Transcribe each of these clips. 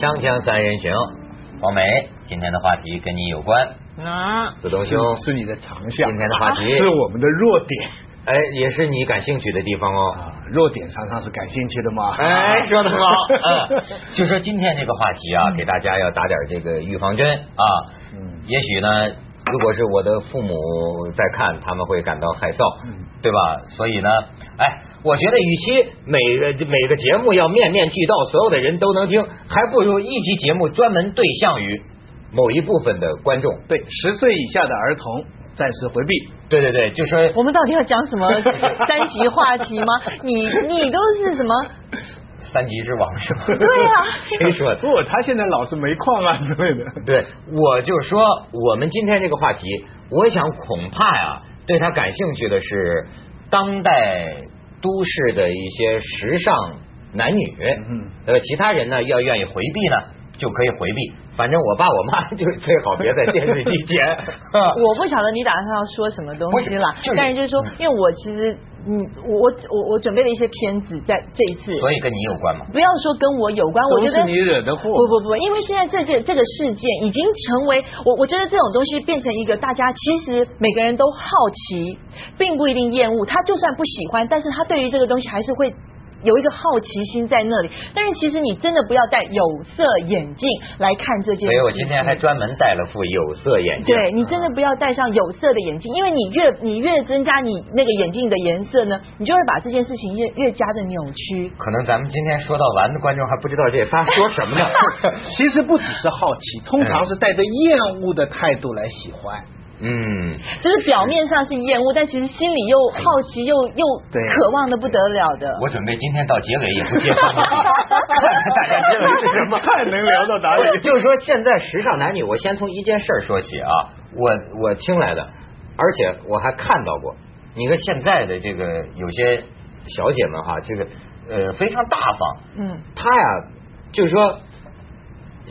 锵锵三人行，黄梅，今天的话题跟你有关。啊，子东兄是你的长项，今天的话题是我们的弱点哎，也是你感兴趣的地方哦。啊，弱点常常是感兴趣的嘛。哎，说的很好。嗯，就说今天这个话题啊，给大家要打点这个预防针啊。嗯也许呢，如果是我的父母在看，他们会感到害臊，嗯对吧？所以呢，哎，我觉得与其每个每个节目要面面俱到，所有的人都能听，还不如一期节目专门对象于某一部分的观众。对，十岁以下的儿童暂时回避。对对对，就说我们到底要讲什么 三级话题吗？你你都是什么？三级之王是吧？对啊谁 说？不，他现在老是煤矿啊之类的。对，我就说我们今天这个话题，我想恐怕呀，对他感兴趣的是当代都市的一些时尚男女，嗯呃，其他人呢要愿意回避呢，就可以回避。反正我爸我妈 就最好别在电视机前。我不晓得你打算要说什么东西啦不是就是，但是就是说，因为我其实嗯，我我我准备了一些片子在这一次，所以跟你有关吗？不要说跟我有关，我觉得是你惹的祸。不不不，因为现在这件这个事件已经成为我，我觉得这种东西变成一个大家其实每个人都好奇，并不一定厌恶。他就算不喜欢，但是他对于这个东西还是会。有一个好奇心在那里，但是其实你真的不要戴有色眼镜来看这件事。所以我今天还专门戴了副有色眼镜。对你真的不要戴上有色的眼镜，因为你越你越增加你那个眼镜的颜色呢，你就会把这件事情越越加的扭曲。可能咱们今天说到完的观众还不知道这仨说什么呢。其实不只是好奇，通常是带着厌恶的态度来喜欢。嗯，就是表面上是厌恶，但其实心里又好奇又又渴望的不得了的。我准备今天到结尾也不接话题，看 看 大家知道是什么。看能聊到哪里就是说，现在时尚男女，我先从一件事儿说起啊，我我听来的，而且我还看到过。你看现在的这个有些小姐们哈，这个呃非常大方，嗯，她呀就是说，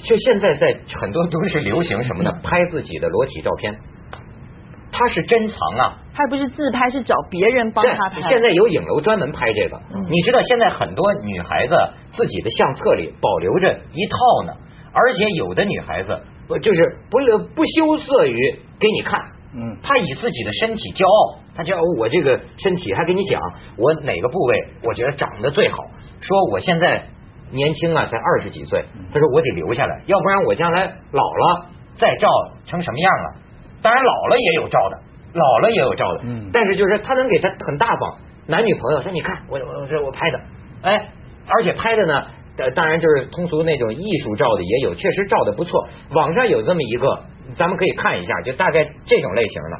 就现在在很多都是流行什么呢？拍自己的裸体照片，她是珍藏啊。他不是自拍，是找别人帮他对，拍。现在有影楼专门拍这个。嗯你知道现在很多女孩子自己的相册里保留着一套呢，而且有的女孩子呃就是不不羞涩于给你看，嗯，她以自己的身体骄傲，她骄傲我这个身体，还给你讲我哪个部位我觉得长得最好，说我现在年轻啊，才二十几岁，她说我得留下来，要不然我将来老了再照成什么样了？当然老了也有照的，老了也有照的，嗯。但是就是他能给他很大方，男女朋友说你看我我这我拍的，哎，而且拍的呢，呃，当然就是通俗那种艺术照的也有，确实照的不错，网上有这么一个，咱们可以看一下，就大概这种类型的。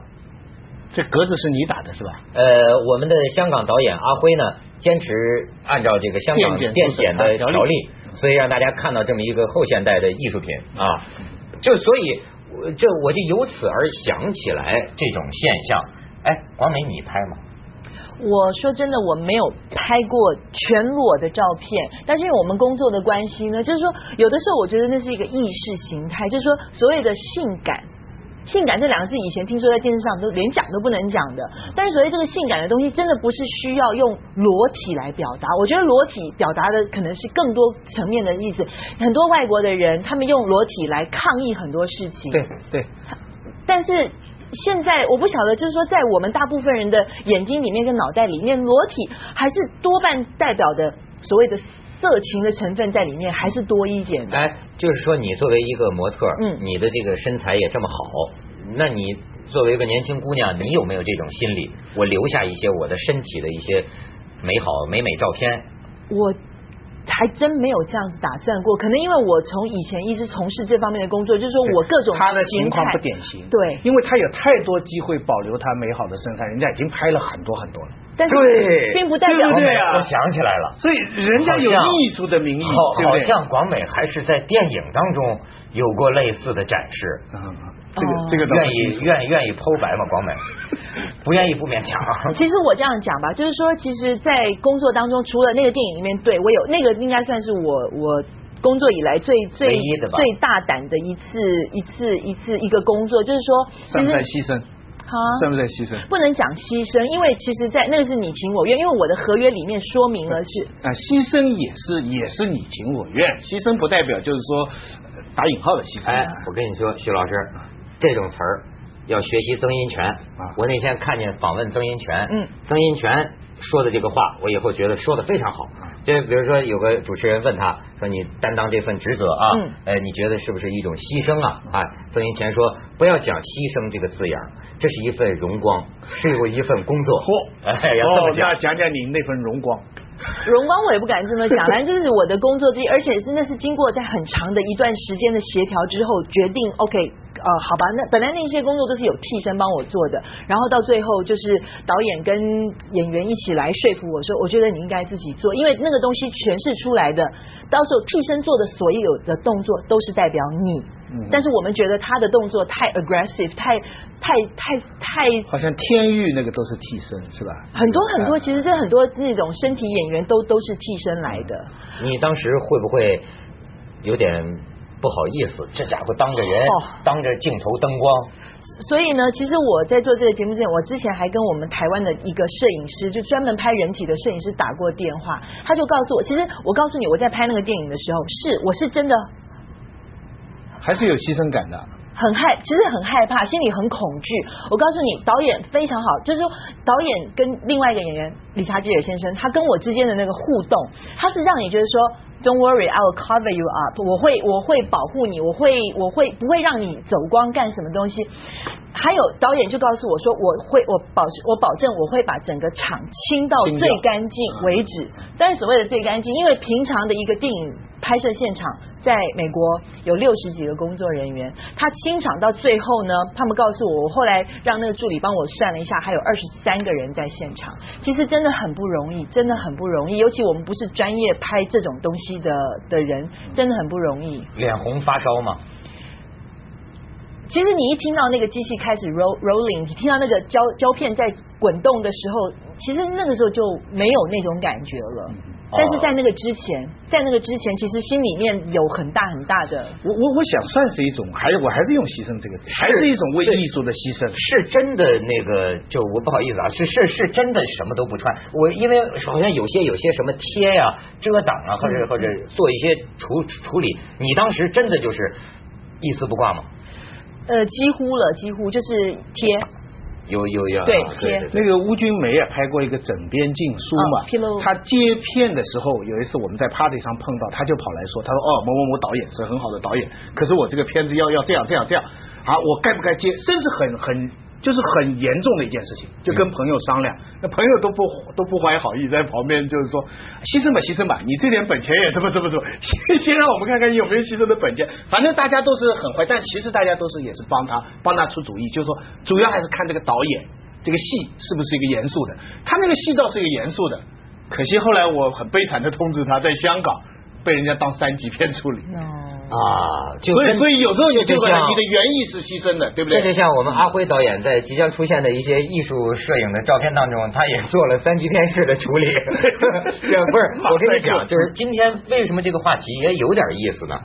这格子是你打的是吧？呃，我们的香港导演阿辉呢，坚持按照这个香港电检的条例，所以让大家看到这么一个后现代的艺术品啊，就所以我这我就由此而想起来这种现象。哎，广美你拍吗？我说真的，我没有拍过全裸的照片，但是因为我们工作的关系呢，就是说有的时候我觉得那是一个意识形态，就是说所谓的性感。性感这两个字以前听说在电视上都连讲都不能讲的，但是所谓这个性感的东西，真的不是需要用裸体来表达。我觉得裸体表达的可能是更多层面的意思。很多外国的人，他们用裸体来抗议很多事情。对对，但是现在我不晓得，就是说，在我们大部分人的眼睛里面跟脑袋里面，裸体还是多半代表的所谓的色情的成分在里面，还是多一点的。哎，就是说你作为一个模特，嗯你的这个身材也这么好，那你作为一个年轻姑娘，你有没有这种心理？我留下一些我的身体的一些美好美美照片。我还真没有这样子打算过，可能因为我从以前一直从事这方面的工作，就是说我各种他的情况不典型。对因为他有太多机会保留他美好的身材，人家已经拍了很多很多了。但是对并不代表对啊我想起来了。所以人家有艺术的名义，好，对对？好像广美还是在电影当中有过类似的展示。嗯，这个哦这个愿意愿意愿意剖白吗？广美不愿意不勉强。其实我这样讲吧，就是说，其实，在工作当中，除了那个电影里面，对我有那个，应该算是我我工作以来最最最大胆的一次一次一次一个工作，就是说，算不算牺牲。算不算牺牲？不能讲牺牲，因为其实，在那个是你情我愿，因为我的合约里面说明了是啊，牺牲也是也是你情我愿，牺牲不代表就是说呃打引号的牺牲。哎，我跟你说，徐老师，这种词儿要学习曾荫权。我那天看见访问曾荫权，嗯，曾荫权说的这个话，我以后觉得说的非常好。就比如说，有个主持人问他说：“你担当这份职责啊，嗯呃，你觉得是不是一种牺牲啊？”哎，曾荫权说：“不要讲牺牲这个字眼，这是一份荣光，是有一份工作。”嚯，哎，要这么哦，讲那。讲讲你那份荣光。荣光我也不敢这么讲，反正就是我的工作之一，而且真的是经过在很长的一段时间的协调之后，决定 OK，呃，好吧，那本来那些工作都是有替身帮我做的，然后到最后就是导演跟演员一起来说服我说，我觉得你应该自己做，因为那个东西诠释出来的，到时候替身做的所有的动作都是代表你。嗯但是我们觉得他的动作太 aggressive，太太太太好像天域那个都是替身是吧？很多很多，哎其实这很多那种身体演员都都是替身来的。你当时会不会有点不好意思？这家伙当着人，哦当着镜头灯光，所以呢，其实我在做这个节目之前，我之前还跟我们台湾的一个摄影师，就专门拍人体的摄影师打过电话，他就告诉我，其实我告诉你，我在拍那个电影的时候，是我是真的还是有牺牲感的。很害，其实很害怕，心里很恐惧。我告诉你，导演非常好，就是说导演跟另外一个演员理查基尔先生，他跟我之间的那个互动，他是让你觉得说，Don't worry, I will cover you up，我会我会保护你，我会我会不会让你走光干什么东西。还有导演就告诉我说，我会我保我保证我会把整个场清到最干净为止。但是所谓的最干净，因为平常的一个电影拍摄现场，在美国有六十几个工作人员，他清场到最后呢，他们告诉我，我后来让那个助理帮我算了一下，还有二十三个人在现场。其实真的很不容易，真的很不容易，尤其我们不是专业拍这种东西的的人，真的很不容易。脸红发烧嘛。其实你一听到那个机器开始 roll rolling，你听到那个胶胶片在滚动的时候，其实那个时候就没有那种感觉了。但是在那个之前，在那个之前，其实心里面有很大很大的我我我想算是一种，还我还是用牺牲这个字，还是一种为艺术的牺牲。是真的那个，就我不好意思啊，是是是真的什么都不穿。我因为好像有些有些什么贴呀、遮挡啊，或者或者做一些处处理，你当时真的就是一丝不挂吗？呃，几乎了，几乎就是贴。有有有，对那个邬君梅啊，拍过一个枕边禁书嘛他接片的时候，有一次我们在 party 上碰到，他就跑来说，他说哦某某某导演是很好的导演，可是我这个片子要要这样这样这样，啊我该不该接，真是很很 就是很严重的一件事情，就跟朋友商量，那朋友都不都不怀好意，在旁边就是说牺牲吧牺牲吧，你这点本钱也这么这么这么，先 先让我们看看你有没有牺牲的本钱，反正大家都是很坏，但其实大家都是也是帮他帮他出主意，就是说主要还是看这个导演。这个戏是不是一个严肃的？他那个戏倒是一个严肃的，可惜后来我很悲惨的通知他，在香港被人家当三级片处理。啊，就所以所以有时候也就就像你的原意是牺牲的，对不对这就？像我们阿辉导演在即将出现的一些艺术摄影的照片当中，他也做了三级片式的处理。对 不是，我跟你讲，就是今天为什么这个话题也有点意思呢？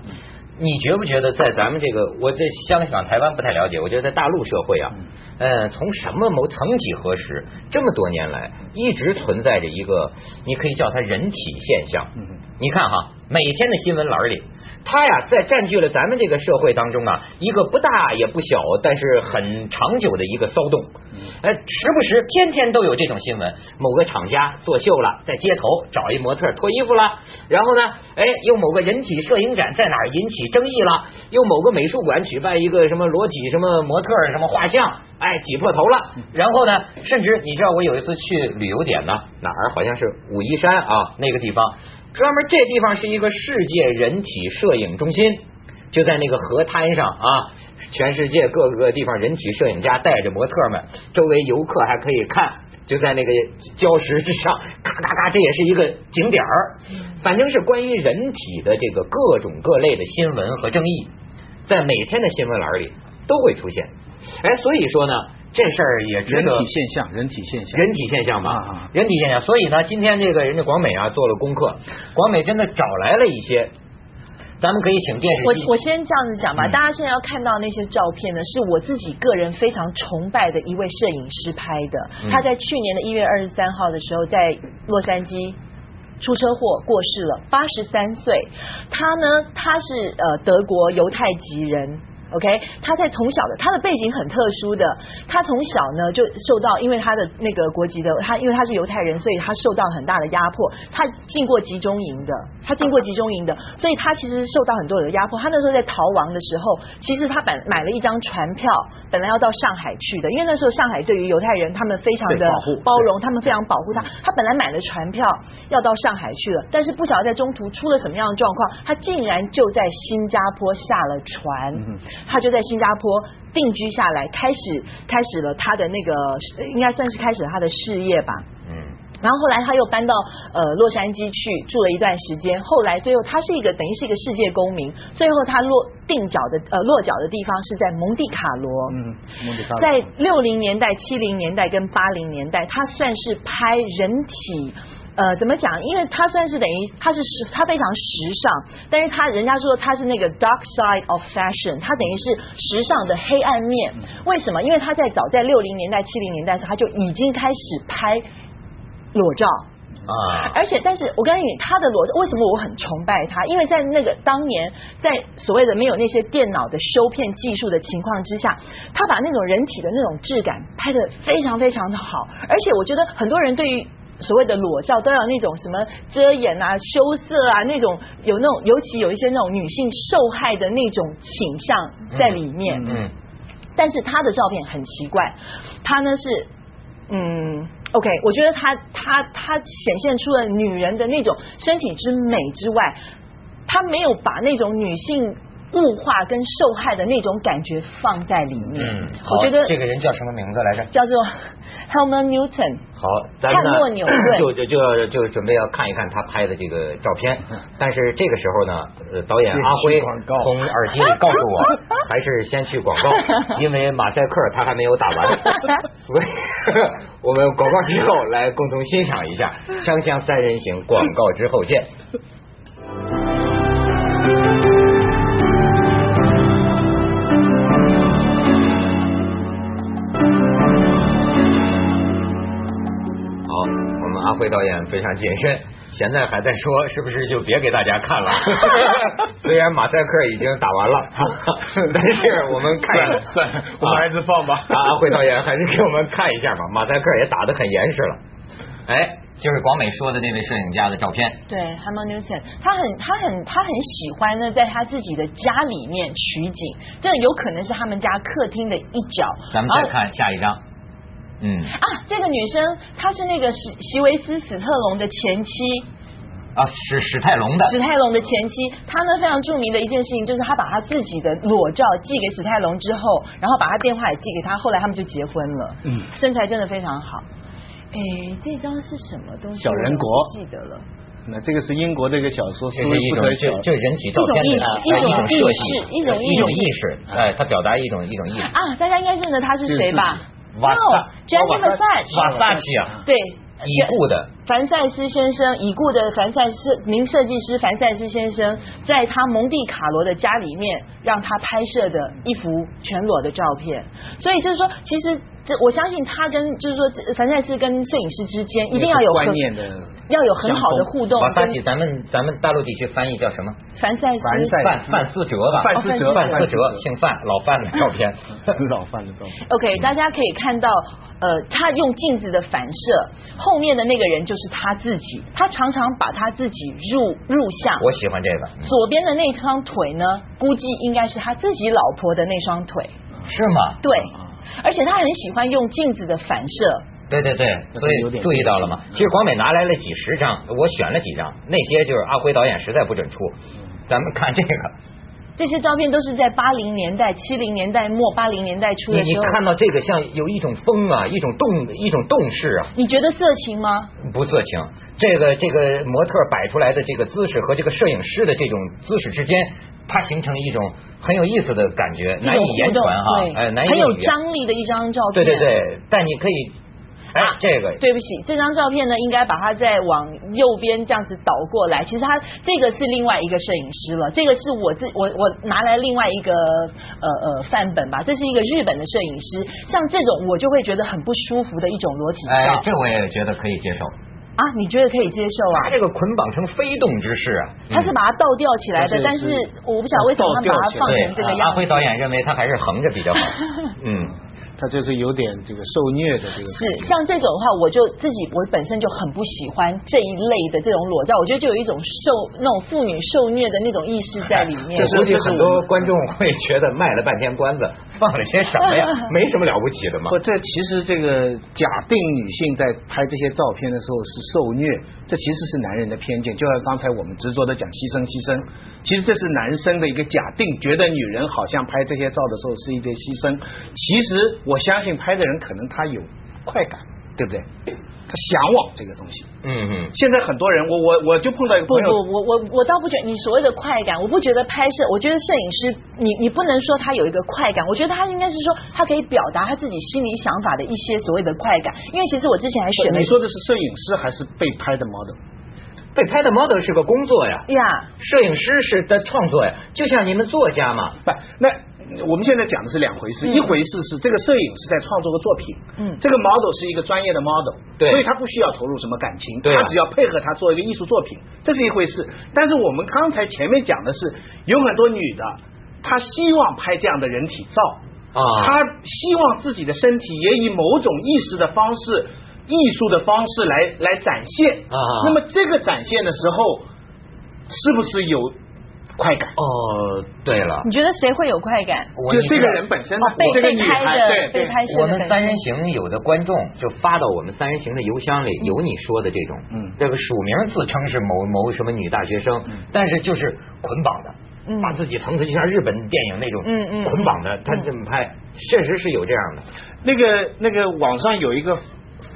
你觉不觉得在咱们这个，我在香港、台湾不太了解，我觉得在大陆社会啊，呃，从什么某曾几何时，这么多年来，一直存在着一个，你可以叫它人体现象。嗯你看哈，每天的新闻栏里，它呀在占据了咱们这个社会当中啊一个不大也不小，但是很长久的一个骚动。哎，时不时天天都有这种新闻，某个厂家作秀了，在街头找一模特脱衣服了，然后呢，哎，又某个人体摄影展在哪儿引起争议了，又某个美术馆举办一个什么裸体什么模特什么画像，哎，挤破头了，然后呢，甚至你知道我有一次去旅游点呢，哪儿好像是武夷山啊那个地方。专门这地方是一个世界人体摄影中心，就在那个河滩上啊，全世界各个地方人体摄影家带着模特们，周围游客还可以看，就在那个礁石之上，咔咔咔，这也是一个景点儿。反正是关于人体的这个各种各类的新闻和争议，在每天的新闻栏里都会出现。哎，所以说呢，这事儿也值得人体现象，人体现象，人体现象嘛，啊啊人体现象。所以呢，今天这个人家广美啊做了功课，广美真的找来了一些咱们可以请电视。我我先这样子讲吧，嗯大家现在要看到那些照片呢，是我自己个人非常崇拜的一位摄影师拍的。嗯他在去年的一月二十三号的时候，在洛杉矶。出车祸过世了，八十三岁。他呢，他是呃德国犹太籍人。OK，他在从小的他的背景很特殊的，他从小呢就受到，因为他的那个国籍的他，因为他是犹太人，所以他受到很大的压迫。他进过集中营的，他进过集中营的，所以他其实受到很多的压迫。他那时候在逃亡的时候，其实他本买了一张船票，本来要到上海去的，因为那时候上海对于犹太人他们非常的保护包容，他们非常保护他。他本来买了船票要到上海去了，但是不晓得在中途出了什么样的状况，他竟然就在新加坡下了船，嗯他就在新加坡定居下来，开始开始了他的那个应该算是开始了他的事业吧。嗯，然后后来他又搬到呃洛杉矶去住了一段时间，后来最后他是一个等于是一个世界公民，最后他落定脚的呃落脚的地方是在蒙地卡罗。嗯，蒙地卡罗在六零年代、七零年代跟八零年代，他算是拍人体。呃，怎么讲？因为他算是等于他是时，他非常时尚，但是他人家说他是那个 dark side of fashion，他等于是时尚的黑暗面。为什么？因为他在早在六零年代、七零年代的时候，他就已经开始拍裸照。啊，而且，但是我告诉你，他的裸照为什么我很崇拜他？因为在那个当年，在所谓的没有那些电脑的修片技术的情况之下，他把那种人体的那种质感拍得非常非常的好。而且，我觉得很多人对于所谓的裸照都要那种什么遮掩啊、羞涩啊那种，有那种尤其有一些那种女性受害的那种倾向在里面。嗯但是他的照片很奇怪，他呢是嗯，OK，我觉得他他他显现出了女人的那种身体之美之外，他没有把那种女性物化跟受害的那种感觉放在里面。嗯，我觉得这个人叫什么名字来着？叫做 Helmut Newton。好，咱们就就就就准备要看一看他拍的这个照片，但是这个时候呢，呃，导演阿辉从耳机里告诉我，还是先去广告，因为马赛克他还没有打完，所以 我们广告之后来共同欣赏一下《锵锵三人行》，广告之后见。阿辉导演非常谨慎，现在还在说是不是就别给大家看了。虽然马赛克已经打完了，但是我们看一下，算了算了我们还是放吧啊阿辉导演还是给我们看一下吧，马赛克也打得很严实了。哎，就是广美说的那位摄影家的照片。对 h a m m Newton，他很他很他很喜欢呢，在他自己的家里面取景，这有可能是他们家客厅的一角。咱们再看下一张。嗯啊，这个女生她是那个史席维斯史特龙的前妻，啊，史史泰龙的史泰龙的前妻。她呢非常著名的一件事情就是她把她自己的裸照寄给史泰龙之后，然后把他电话也寄给他，后来他们就结婚了。嗯身材真的非常好。哎，这张是什么东西？小人国不记得了。那这个是英国的一个小说，这是一种就就人体照片的一种意识呃一种，一种意识一种一种意识，哎，他表达一种一种意识。啊，大家应该认得他是谁吧瓦萨？No，Gianni Versace。瓦萨奇啊，对，已故的凡赛斯先生，已故的凡赛斯名设计师凡赛斯先生，在他蒙蒂卡罗的家里面，让他拍摄的一幅全裸的照片。所以就是说，其实这我相信他跟就是说凡赛斯跟摄影师之间一定要有很观念的要有很好的互动。跟瓦萨奇，咱们咱们大陆地区翻译叫什么？凡赛斯凡赛范范思哲吧，范思哲范思哲姓范，老范的照片。老范的照片。OK，大家可以看到，呃，他用镜子的反射，后面的那个人就是他自己，他常常把他自己入入相。我喜欢这个，嗯左边的那双腿呢，估计应该是他自己老婆的那双腿。是吗？对，而且他很喜欢用镜子的反射。对对对，所以注意到了吗？其实广美拿来了几十张，我选了几张，那些就是阿辉导演实在不准出。咱们看这个，这些照片都是在八零年代、七零年代末、八零年代初你你的时候。看到这个像有一种风啊，一种动一种动势啊，你觉得色情吗？不色情。这个这个模特摆出来的这个姿势和这个摄影师的这种姿势之间，它形成一种很有意思的感觉，难以言传哈哎，难以很有。张力的一张照片。对对对，但你可以哎啊，这个对不起，这张照片呢，应该把它再往右边这样子倒过来。其实它这个是另外一个摄影师了，这个是我自我我拿来另外一个呃呃范本吧，这是一个日本的摄影师。像这种我就会觉得很不舒服的一种裸体哎，这我也觉得可以接受。啊，你觉得可以接受啊？他这个捆绑成飞动之势啊，他是把它倒吊起来的，嗯但是我不晓得为什么他把它放成这个阿样子。辉导演认为他还是横着比较好。嗯，他就是有点这个受虐的这个。是像这种的话，我就自己我本身就很不喜欢这一类的这种裸照，我觉得就有一种受那种妇女受虐的那种意识在里面。这估计很多观众会觉得卖了半天关子，放了些什么呀？没什么了不起的嘛。不，这其实这个假定女性在拍这些照片的时候是受虐，这其实是男人的偏见。就像刚才我们执着的讲牺牲牺牲，其实这是男生的一个假定，觉得女人好像拍这些照的时候是一个牺牲。其实我相信拍的人可能他有快感，对不对？他向往这个东西。嗯嗯。现在很多人，我我我就碰到一个不朋友，不，我我我倒不觉得你所谓的快感，我不觉得拍摄，我觉得摄影师，你你不能说他有一个快感，我觉得他应该是说他可以表达他自己心里想法的一些所谓的快感。因为其实我之前还选了你说的是摄影师还是被拍的 model？被拍的 model 是个工作呀，呀，摄影师是在创作呀，就像你们作家嘛。不，那我们现在讲的是两回事，嗯一回事是这个摄影是在创作个作品，嗯这个 model 是一个专业的 model，对所以他不需要投入什么感情，对啊他只要配合他做一个艺术作品，这是一回事。但是我们刚才前面讲的是，有很多女的，她希望拍这样的人体照，啊她希望自己的身体也以某种意识的方式。艺术的方式来来展现啊那么这个展现的时候，是不是有快感？哦，对了，你觉得谁会有快感？就这个人本身，哦，被这个女被拍孩，被，拍摄我们三人行有的观众就发到我们三人行的邮箱里，有你说的这种，嗯。这个署名自称是某某什么女大学生，嗯。但是就是捆绑的，嗯。把自己层次就像日本电影那种，嗯嗯捆绑的，他嗯这么拍，确实是有这样的，那个那个网上有一个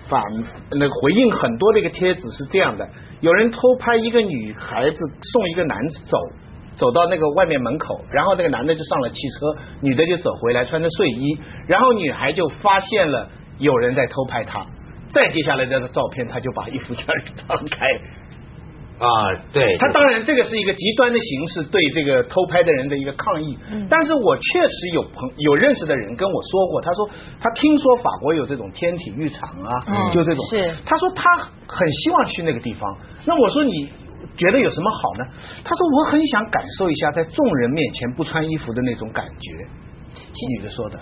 反那个回应很多的一个帖子是这样的：有人偷拍一个女孩子送一个男子走，走到那个外面门口，然后那个男的就上了汽车，女的就走回来穿着睡衣，然后女孩就发现了有人在偷拍她，再接下来这个照片，她就把衣服全张开。啊，对，他当然这个是一个极端的形式，对这个偷拍的人的一个抗议。嗯但是我确实有朋有认识的人跟我说过，他说他听说法国有这种天体浴场啊，嗯就这种。是他说他很希望去那个地方。那我说你觉得有什么好呢？他说我很想感受一下在众人面前不穿衣服的那种感觉。妓女的说的。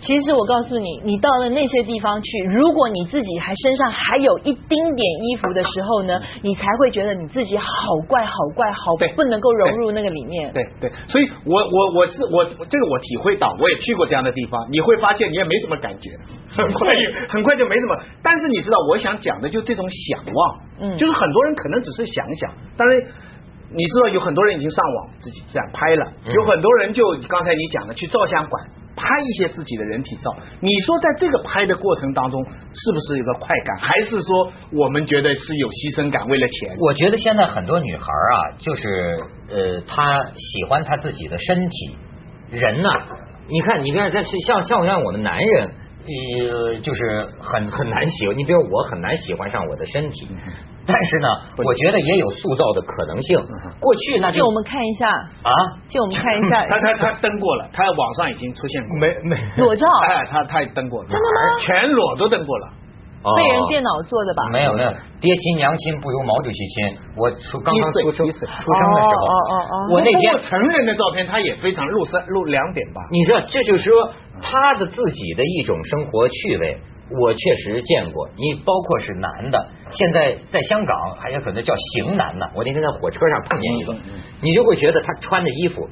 其实我告诉你，你到了那些地方去，如果你自己还身上还有一丁点衣服的时候呢，你才会觉得你自己好怪、好怪、好不能够融入那个里面。对对，所以我我我是我这个我体会到，我也去过这样的地方，你会发现你也没什么感觉，很快就很快就没什么。但是你知道，我想讲的就这种想望，嗯就是很多人可能只是想想，当然。你知道有很多人已经上网自己这样拍了，嗯有很多人就刚才你讲的去照相馆拍一些自己的人体照。你说在这个拍的过程当中，是不是一个快感，还是说我们觉得是有牺牲感，为了钱？我觉得现在很多女孩啊，就是呃，她喜欢她自己的身体。人呐、你看，你看，像像像像我们男人，呃，就是很很难喜欢。你比如我很难喜欢上我的身体，但是呢，我觉得也有塑造的可能性。过去那就借我们看一下，啊，就我们看一下 他他他登过了，他网上已经出现过。没没裸照，哎，他他也登过，真的吗全裸都登过了。哦被人电脑做的吧？没有没有，爹亲娘亲不如毛主席亲。我出刚刚出生出生的时候，哦哦哦哦我那天成人的照片，他也非常露三露两点吧。你知道，这就是说他的自己的一种生活趣味。我确实见过，你包括是男的，现在在香港还有可能叫型男呢。我那天在火车上碰见一个你就会觉得他穿的衣服，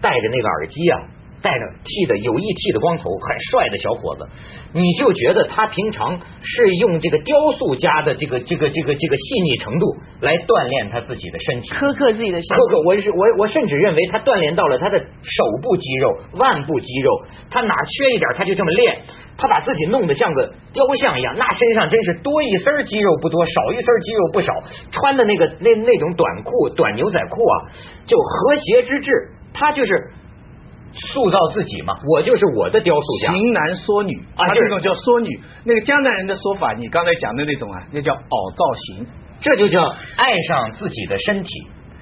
戴着那个耳机啊，戴着剃的有意剃的光头，很帅的小伙子，你就觉得他平常是用这个雕塑家的这个这个这个这个细腻程度来锻炼他自己的身体。苛刻自己的身体。苛刻，我是我我甚至认为他锻炼到了他的手部肌肉、腕部肌肉，他哪缺一点他就这么练，他把自己弄得像个雕像一样，那身上真是多一丝肌肉不多，少一丝肌肉不少，穿的那个那那种短裤、短牛仔裤啊，就和谐之至，他就是。塑造自己嘛，我就是我的雕塑家。型男缩女啊这种叫缩女。那个江南人的说法，你刚才讲的那种啊，那叫凹造型。这就叫爱上自己的身体。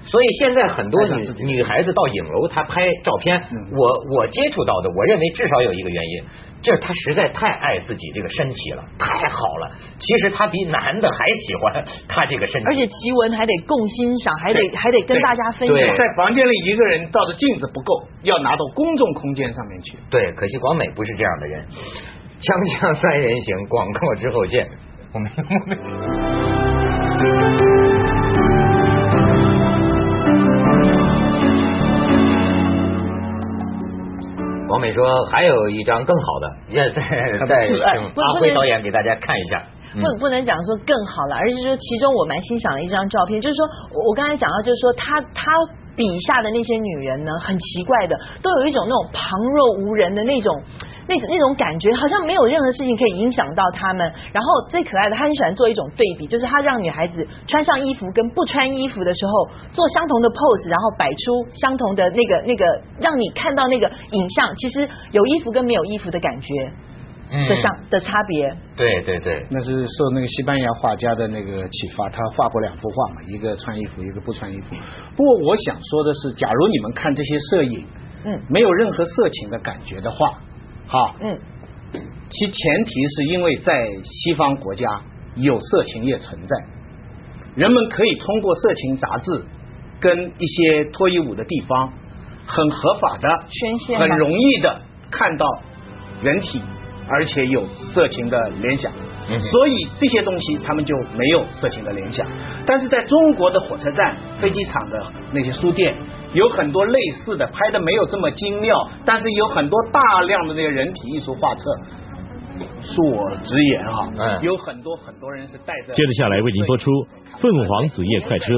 所以现在很多女女孩子到影楼，她拍照片，嗯我我接触到的，我认为至少有一个原因，就是她实在太爱自己这个身体了，太好了。其实她比男的还喜欢她这个身体，而且奇闻还得共欣赏，还得还得跟大家分对享。在房间里一个人照的镜子不够，要拿到公众空间上面去。对，可惜广美不是这样的人。锵锵三人行，广告之后见。我们王美说还有一张更好的，也再再 请阿辉导演给大家看一下。嗯不不能讲说更好了，而是说其中我蛮欣赏的一张照片，就是说我我刚才讲到，就是说他他笔下的那些女人呢，很奇怪的，都有一种那种旁若无人的那种那种那种感觉，好像没有任何事情可以影响到他们。然后最可爱的，他很喜欢做一种对比，就是他让女孩子穿上衣服跟不穿衣服的时候做相同的 pose，然后摆出相同的那个那个，让你看到那个影像，其实有衣服跟没有衣服的感觉嗯的相的差别。对对对，那是受那个西班牙画家的那个启发，他画过两幅画嘛，一个穿衣服，一个不穿衣服。不过我想说的是，假如你们看这些摄影，嗯没有任何色情的感觉的话，哈，嗯。其前提是因为在西方国家有色情业存在，人们可以通过色情杂志跟一些脱衣舞的地方，很合法的宣泄很容易的看到人体，而且有色情的联想。所以这些东西他们就没有色情的联想，但是在中国的火车站、飞机场的那些书店，有很多类似的，拍的没有这么精妙，但是有很多大量的那个人体艺术画册。恕我直言哈，嗯有很多很多人是带着。接着下来为您播出《凤凰子夜快车》。